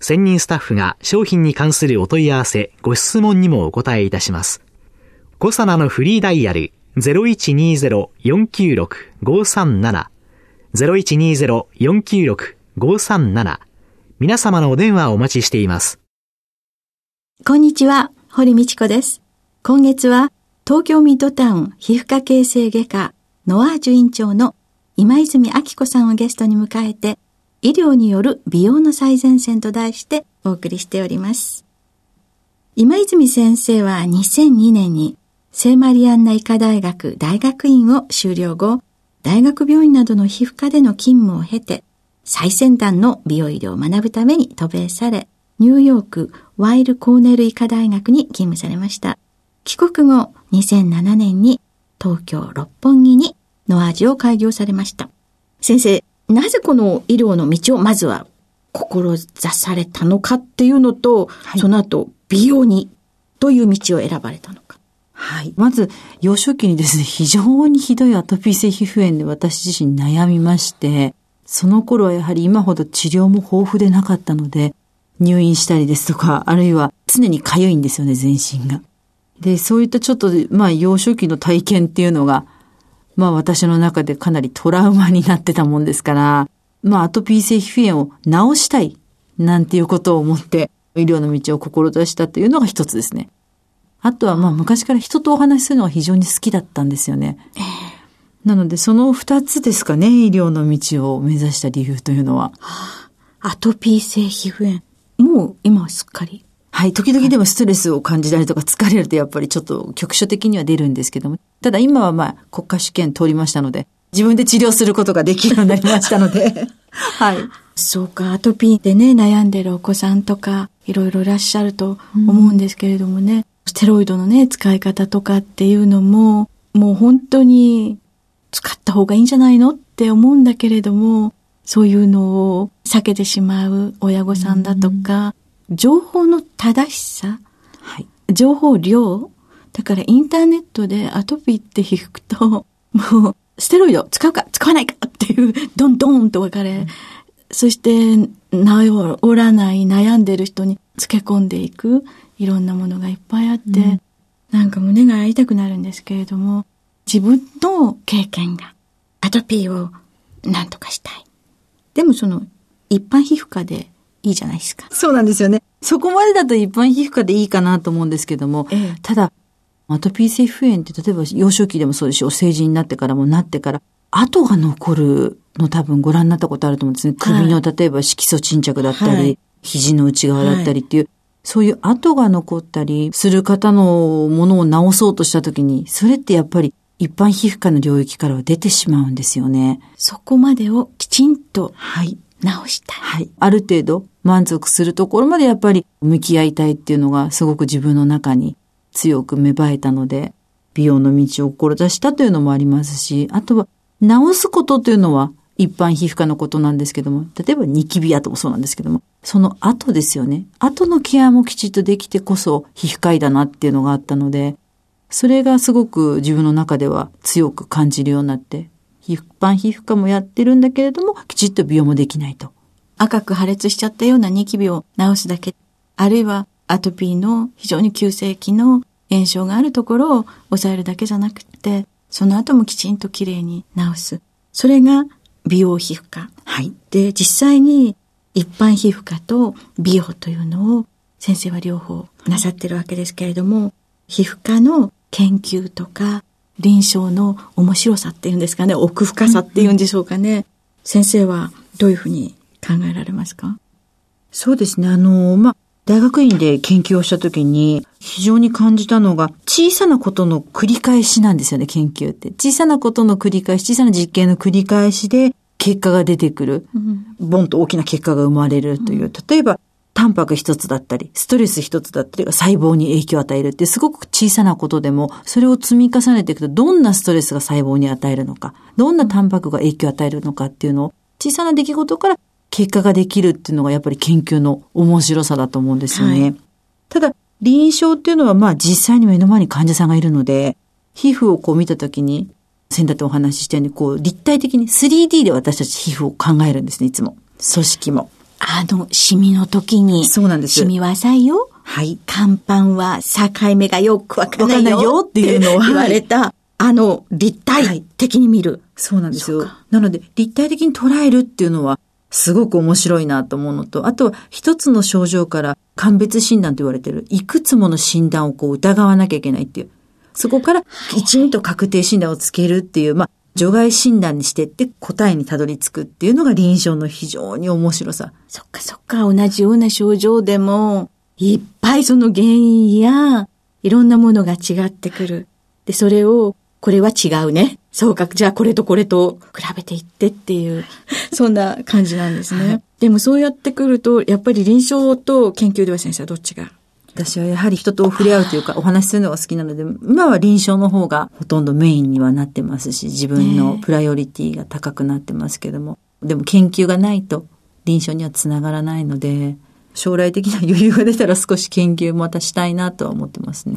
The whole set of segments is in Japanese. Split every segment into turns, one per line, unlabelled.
専任スタッフが商品に関するお問い合わせ、ご質問にもお答えいたします。コサナのフリーダイヤル0120-496-537 0120-496-537皆様のお電話をお待ちしています。
こんにちは、堀道子です。今月は東京ミッドタウン皮膚科形成外科ノアージュ院長の今泉明子さんをゲストに迎えて、医療による美容の最前線と題してお送りしております。今泉先生は2002年に聖マリアンナ医科大学大学院を修了後、大学病院などの皮膚科での勤務を経て、最先端の美容医療を学ぶために渡米され、ニューヨークワイル・コーネル医科大学に勤務されました。帰国後、2007年に東京六本木にの味を開業されました。先生、なぜこの医療の道をまずは志されたのかっていうのと、はい、その後美容にという道を選ばれたのか。
はい。まず、幼少期にですね、非常にひどいアトピー性皮膚炎で私自身悩みまして、その頃はやはり今ほど治療も豊富でなかったので、入院したりですとか、あるいは常に痒いんですよね、全身が。で、そういったちょっと、まあ、幼少期の体験っていうのが、まあ私の中でかなりトラウマになってたもんですから、まあアトピー性皮膚炎を治したいなんていうことを思って医療の道を志したというのが一つですね。あとはまあ昔から人とお話しするのが非常に好きだったんですよね。なのでその二つですかね、医療の道を目指した理由というのは。
アトピー性皮膚炎。もう今はすっかり？
はい、時々でもストレスを感じたりとか疲れるとやっぱりちょっと局所的には出るんですけども、ただ今はまあ国家試験通りましたので、自分で治療することができるようになりましたので、はい。
そうか、アトピーでね、悩んでるお子さんとか、いろいろいらっしゃると思うんですけれどもね、うん、ステロイドのね、使い方とかっていうのも、もう本当に使った方がいいんじゃないのって思うんだけれども、そういうのを避けてしまう親御さんだとか、情報の正しさ、はい、情報量、だからインターネットでアトピーって引くと、もう、ステロイド使うか使わないかっていう、どんどんと分かれ、うん、そして、治らない悩んでる人につけ込んでいく、いろんなものがいっぱいあって、うん、なんか胸が痛くなるんですけれども、自分の経験が、アトピーを何とかしたい。でもその、一般皮膚科でいいじゃないですか。
そうなんですよね。そこまでだと一般皮膚科でいいかなと思うんですけども、ええ、ただ、アトピー性皮膚炎って例えば幼少期でもそうですし、お成人になってからもなってから、跡が残るの多分ご覧になったことあると思うんですね。首の例えば色素沈着だったり、はい、肘の内側だったりっていう、はい、そういう跡が残ったりする方のものを治そうとした時に、それってやっぱり一般皮膚科の領域からは出てしまうんですよね。
そこまでをきちんと、はい。直したい。
はい。ある程度満足するところまでやっぱり向き合いたいっていうのがすごく自分の中に強く芽生えたので、美容の道を志したというのもありますし、あとは直すことというのは一般皮膚科のことなんですけども、例えばニキビ跡もそうなんですけども、その後ですよね。後のケアもきちっとできてこそ皮膚科医だなっていうのがあったので、それがすごく自分の中では強く感じるようになって、一般皮膚科もやってるんだけれども、きちっと美容もできないと。
赤く破裂しちゃったようなニキビを治すだけ、あるいはアトピーの非常に急性期の炎症があるところを抑えるだけじゃなくて、その後もきちんときれいに治す。それが美容皮膚科。はい。で、実際に一般皮膚科と美容というのを先生は両方なさってるわけですけれども、皮膚科の研究とか、臨床の面白さっていうんですかね、奥深さっていうんでしょうかね。うんうん、先生はどういうふうに考えられますか？
そうですね。あの、まあ、大学院で研究をした時に非常に感じたのが小さなことの繰り返しなんですよね、研究って。小さなことの繰り返し、小さな実験の繰り返しで結果が出てくる。うん、ボンと大きな結果が生まれるという。例えば、タンパク一つだったり、ストレス一つだったりが細胞に影響を与えるってすごく小さなことでも、それを積み重ねていくと、どんなストレスが細胞に与えるのか、どんなタンパクが影響を与えるのかっていうのを、小さな出来事から結果ができるっていうのがやっぱり研究の面白さだと思うんですよね。はい、ただ、臨床っていうのはまあ実際に目の前に患者さんがいるので、皮膚をこう見たときに、先だってお話ししたように、こう立体的に 3D で私たち皮膚を考えるんですね、いつも。組織も。
あの、シミの時に。
そうなんです。
シミは浅いよ。
はい。
看板は境目がよくわからないよ。
っていうのを
言われた、あの、立体的に見る、はい。
そうなんですよ。なので、立体的に捉えるっていうのは、すごく面白いなと思うのと、あとは一つの症状から鑑別診断と言われている、いくつもの診断をこう疑わなきゃいけないっていう。そこからきちんと確定診断をつけるっていう、まあ、除外診断にしてって答えにたどり着くっていうのが臨床の非常に面白さ。
そっかそっか、同じような症状でも、いっぱいその原因や、いろんなものが違ってくる。で、それを、これは違うね。そうか、じゃあこれとこれと比べていってっていう、そんな感じなんですね。でもそうやってくると、やっぱり臨床と研究では先生はどっちが
私はやはり人と触れ合うというか、お話しするのが好きなので、今は臨床の方がほとんどメインにはなってますし、自分のプライオリティが高くなってますけども、でも研究がないと臨床にはつながらないので、将来的な余裕が出たら少し研究またしたいなとは思ってますね。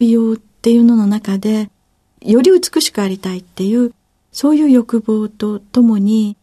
美容っていうのの中で、より美しくありたいっていう、そういう欲望とともに、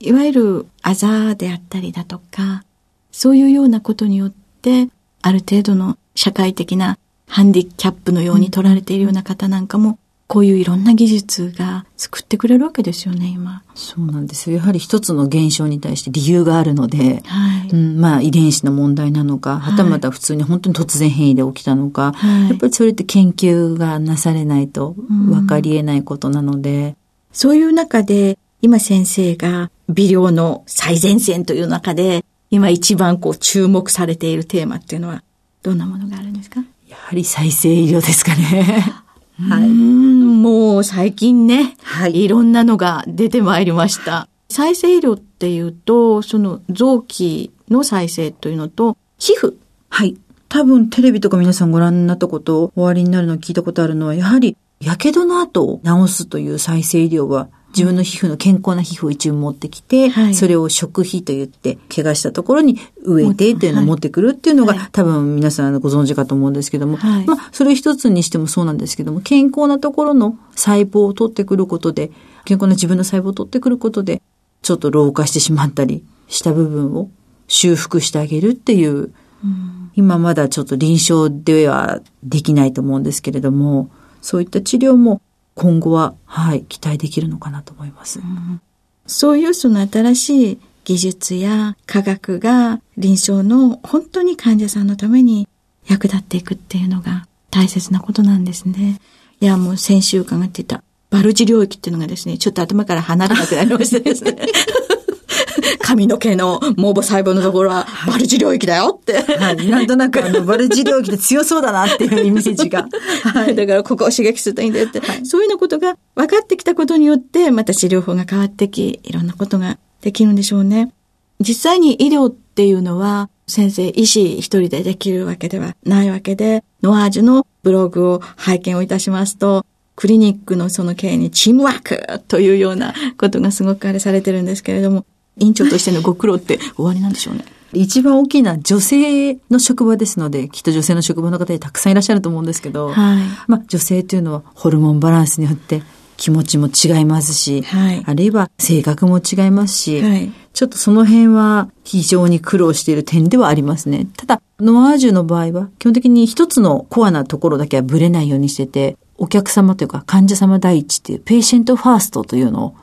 いわゆるあざであったりだとか、そういうようなことによって、ある程度の社会的なハンディキャップのように取られているような方なんかも、こういういろんな技術が救ってくれるわけですよね、今。
そうなんですよ。やはり一つの現象に対して理由があるので、はい、うん、まあ遺伝子の問題なのか、はたまた普通に本当に突然変異で起きたのか、はい、やっぱりそれって研究がなされないと分かり得ないことなので、うん、
そういう中で、今先生が微量の最前線という中で、今一番こう注目されているテーマっていうのはどんなものがあるんですか？
やはり再生医療ですかね。
はい。もう最近ね、はい、いろんなのが出てまいりました。再生医療っていうと、その臓器の再生というのと、皮膚。
はい。多分テレビとか皆さんご覧になったことおありになるのを聞いたことあるのは、やはり、やけどの後を治すという再生医療は自分の皮膚の健康な皮膚を一応持ってきて、はい、それを食費と言って、怪我したところに植えてっていうのを持ってくるっていうのが、はい、多分皆さんご存知かと思うんですけども、はい、まあ、それ一つにしてもそうなんですけども、健康なところの細胞を取ってくることで、健康な自分の細胞を取ってくることで、ちょっと老化してしまったりした部分を修復してあげるっていう、うん、今まだちょっと臨床ではできないと思うんですけれども、そういった治療も今後は、はい、期待できるのかなと思います。うん、
そういうその新しい技術や科学が臨床の本当に患者さんのために役立っていくっていうのが大切なことなんですね。いや、もう先週伺っていたバルジ領域っていうのがですね、ちょっと頭から離れなくなりましたですね。髪の毛の毛母細胞のところは、バルジ領域だよって。
はい。なんとなく、あの、バルジ領域で強そうだなっていうイメージが。
はい。だから、ここを刺激するといいんだよって。はい、そういうようなことが分かってきたことによって、また治療法が変わってき、いろんなことができるんでしょうね。実際に医療っていうのは、先生、医師一人でできるわけではないわけで、ノアージュのブログを拝見をいたしますと、クリニックのその経営にチームワークというようなことがすごくあれされてるんですけれども、院長としてのご苦労って終わりなんでしょうね。
一番大きな女性の職場ですので、きっと女性の職場の方でたくさんいらっしゃると思うんですけど、はい、まあ女性というのはホルモンバランスによって気持ちも違いますし、はい、あるいは性格も違いますし、はい、ちょっとその辺は非常に苦労している点ではありますね。ただ、ノアージュの場合は基本的に一つのコアなところだけはブレないようにしてて、お客様というか患者様第一っていう patient first というのを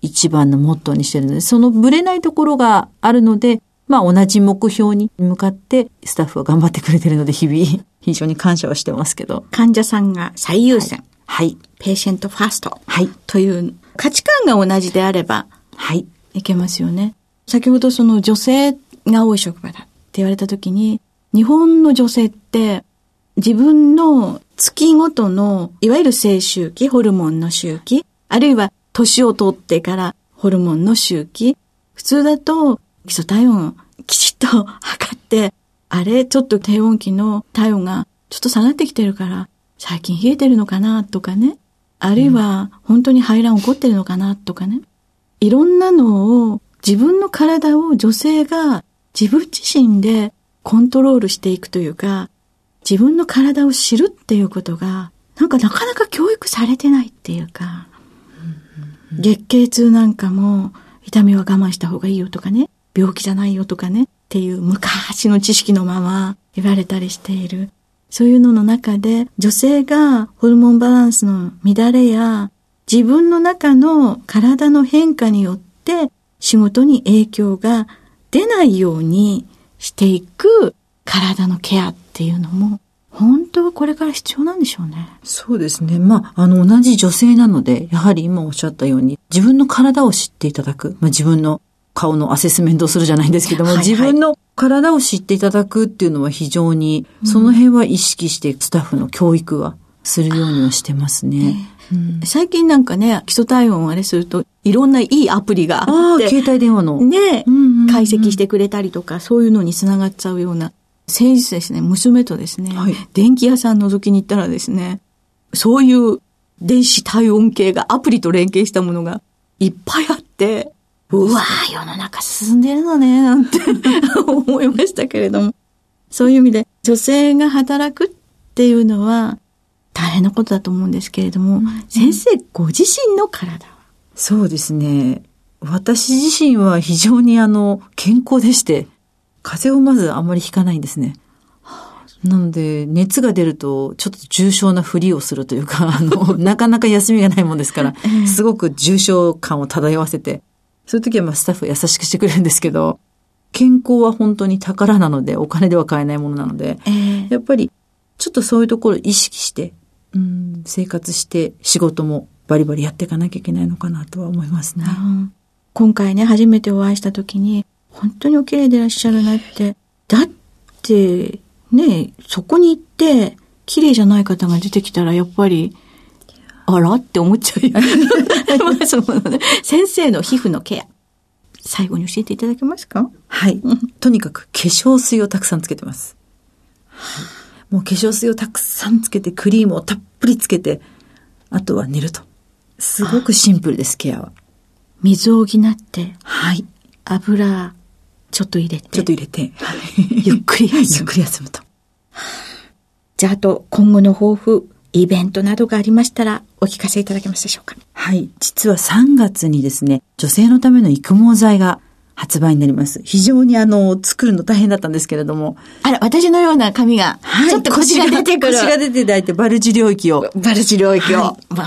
一番のモットーにしてるので、そのブレないところがあるので、まあ同じ目標に向かってスタッフは頑張ってくれてるので、日々、日 非常に感謝はしてますけど。
患者さんが最優先。
はい。
patient first。
はい。
という価値観が同じであれば
はい。
いけますよね。先ほどその女性が多い職場だって言われた時に、日本の女性って自分の月ごとのいわゆる性周期、ホルモンの周期、あるいは年を取ってからホルモンの周期、普通だと基礎体温きちっと測って、あれちょっと低温期の体温がちょっと下がってきてるから、最近冷えてるのかなとかね。あるいは本当に排卵起こってるのかなとかね。いろんなのを自分の体を女性が自分自身でコントロールしていくというか、自分の体を知るっていうことが、なんかなかなか教育されてないっていうか、月経痛なんかも痛みは我慢した方がいいよとかね、病気じゃないよとかね、っていう昔の知識のまま言われたりしている。そういうのの中で女性がホルモンバランスの乱れや自分の中の体の変化によって仕事に影響が出ないようにしていく体のケアっていうのもこれから必要なんでしょうね。
そうですね。まあ、あの、同じ女性なので、やはり今おっしゃったように、自分の体を知っていただく。まあ、自分の顔のアセスメントをするじゃないんですけども、
はいはい
自分の体を知っていただくっていうのは非常に、その辺は意識してスタッフの教育はするようにはしてますね。うん
最近なんかね、基礎体温をあれするといろんないいアプリが
あ
って、
携帯電話の。
ね、
うんうんうん
解析してくれたりとか、そういうのにつながっちゃうような、先日ですね、娘とですね、
はい
電気屋さん覗きに行ったらですね、そういう電子体温計がアプリと連携したものがいっぱいあって、うわー世の中進んでるのね、なんて 思いましたけれども。そういう意味で、女性が働くっていうのは大変なことだと思うんですけれども、先生ご自身の体は？
そうですね。私自身は非常にあの、健康でして、風邪をまずあんまりひかないんですね。なので、熱が出ると、ちょっと重症なふりをするというか、あの、なかなか休みがないもんですから、すごく重症感を漂わせて、そういう時はまあスタッフは優しくしてくれるんですけど、健康は本当に宝なので、お金では買えないものなので、
え
やっぱり、ちょっとそういうところを意識して、うん、生活して仕事もバリバリやっていかなきゃいけないのかなとは思いますね。
うん今回ね、初めてお会いした時に、本当にお綺麗でいらっしゃるなって。だって、ね、そこに行って、綺麗じゃない方が出てきたら、やっぱり、あらって思っちゃうよ。まあそうね先生の皮膚のケア。最後に教えていただけますか？
はい。とにかく化粧水をたくさんつけてます。もう化粧水をたくさんつけて、クリームをたっぷりつけて、あとは寝ると。すごくシンプルです、ケアは。
水を補って、
はい。
油、ちょっと入れて。
ちょっと入れて、
ゆっくり休む
ゆっくり休むと。
じゃあ、あと、今後の抱負、イベントなどがありましたら、お聞かせいただけますでしょうか。
はい。実は3月にですね、女性のための育毛剤が発売になります。非常にあの、作るの大変だったんですけれども。
あら、私のような髪が、ちょっと腰が出てくる。
腰が出ていただいて、バルジ領域を。
バルチ領域を。
は
ま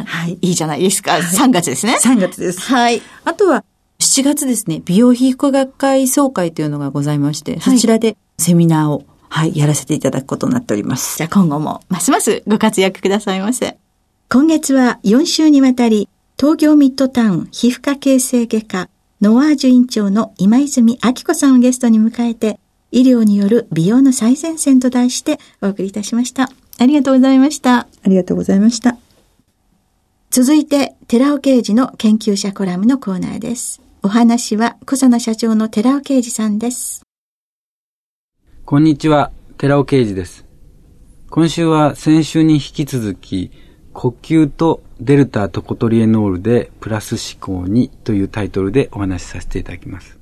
あ、
はい
いいじゃないですか。3月ですね。
3月です。
はい。
あとは、7月ですね、美容皮膚科学会総会というのがございまして、
はい
そちらでセミナーを、はい、やらせていただくことになっております。
じゃあ今後も、ますますご活躍くださいませ。今月は4週にわたり、東京ミッドタウン皮膚科形成外科ノワージュ院長の今泉明子さんをゲストに迎えて、医療による美容の最前線と題してお送りいたしました。ありがとうございました。
ありがとうございました。
続いて、寺尾刑事の研究者コラムのコーナーです。お話は、小佐奈社長の寺尾刑事さんです。
こんにちは、寺尾啓二です。今週は先週に引き続き、呼吸とデルタトコトリエノールでプラス思考にというタイトルでお話しさせていただきます。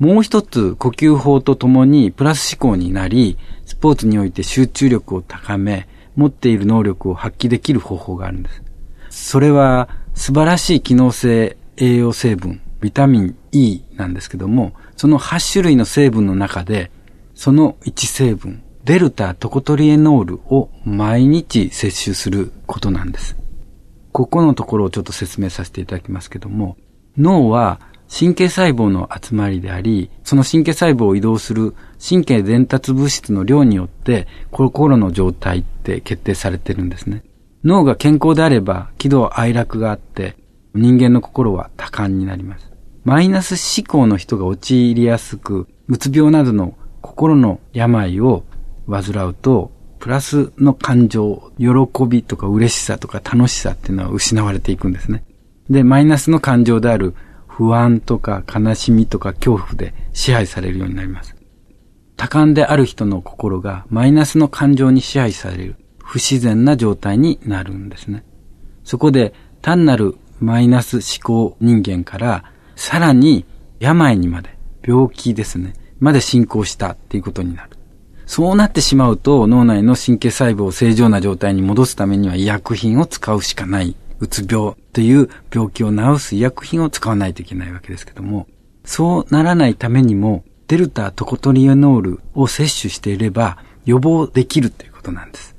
もう一つ呼吸法とともにプラス思考になり、スポーツにおいて集中力を高め、持っている能力を発揮できる方法があるんです。それは素晴らしい機能性栄養成分、ビタミン E なんですけども、その8種類の成分の中で、その1成分、デルタトコトリエノールを毎日摂取することなんです。ここのところをちょっと説明させていただきますけども、脳は神経細胞の集まりであり、その神経細胞を移動する神経伝達物質の量によって、心の状態って決定されてるんですね。脳が健康であれば、喜怒哀楽があって、人間の心は多感になります。マイナス思考の人が陥りやすく、うつ病などの心の病を患うと、プラスの感情、喜びとか嬉しさとか楽しさっていうのは失われていくんですね。で、マイナスの感情である不安とか悲しみとか恐怖で支配されるようになります。多感である人の心がマイナスの感情に支配される不自然な状態になるんですね。そこで単なるマイナス思考人間からさらに病にまで、病気ですね、まで進行したっていうことになる。そうなってしまうと脳内の神経細胞を正常な状態に戻すためには医薬品を使うしかない。うつ病という病気を治す医薬品を使わないといけないわけですけども、そうならないためにも、デルタトコトリエノールを摂取していれば予防できるということなんです。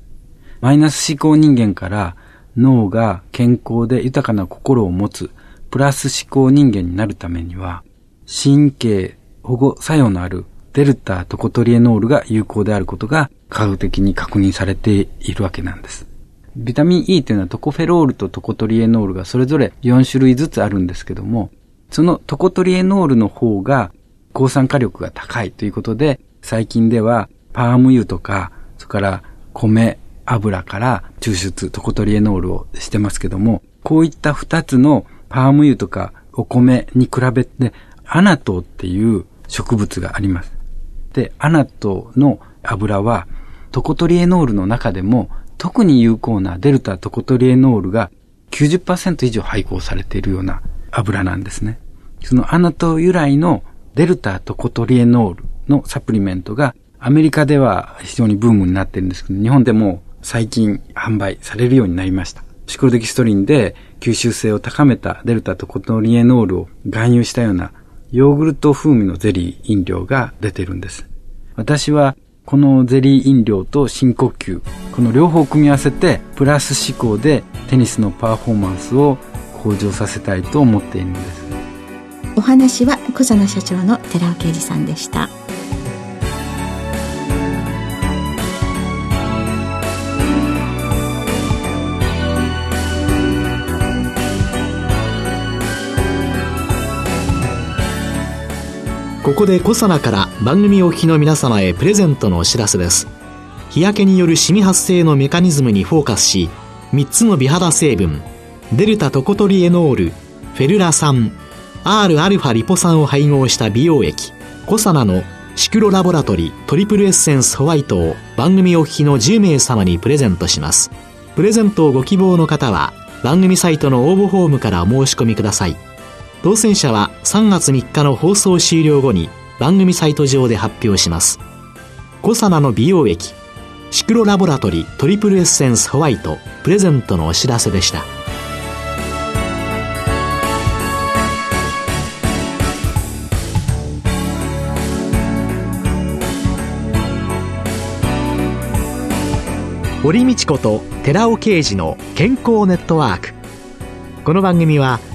マイナス思考人間から脳が健康で豊かな心を持つプラス思考人間になるためには、神経保護作用のあるデルタトコトリエノールが有効であることが科学的に確認されているわけなんです。ビタミン E というのはトコフェロールとトコトリエノールがそれぞれ4種類ずつあるんですけども、そのトコトリエノールの方が抗酸化力が高いということで、最近ではパーム油とか、それから米、油から抽出トコトリエノールをしてますけども、こういった2つのパーム油とかお米に比べて、アナトウっていう植物があります。で、アナトウの油はトコトリエノールの中でも特に有効なデルタトコトリエノールが90%以上配合されているような油なんですね。そのアナト由来のデルタトコトリエノールのサプリメントがアメリカでは非常にブームになっているんですけど、日本でも最近販売されるようになりました。シクロデキストリンで吸収性を高めたデルタトコトリエノールを含有したようなヨーグルト風味のゼリー飲料が出てるんです。私はこのゼリー飲料と深呼吸、この両方組み合わせて、プラス思考でテニスのパフォーマンスを向上させたいと思っているんです。
お話は小佐野社長の寺尾啓二さんでした。
ここでコサナから番組お聞きの皆様へプレゼントのお知らせです。日焼けによるシミ発生のメカニズムにフォーカスし3つの美肌成分デルタトコトリエノールフェルラ酸 Rα リポ酸を配合した美容液コサナのシクロラボラトリトリプルエッセンスホワイトを番組お聞きの10名様にプレゼントします。プレゼントをご希望の方は番組サイトの応募フォームからお申し込みください。当選者は3月3日の放送終了後に番組サイト上で発表します。コサナの美容液シクロラボラトリトリプルエッセンスホワイトプレゼントのお知らせでした。堀道子と寺尾啓二の健康ネットワーク。この番組は「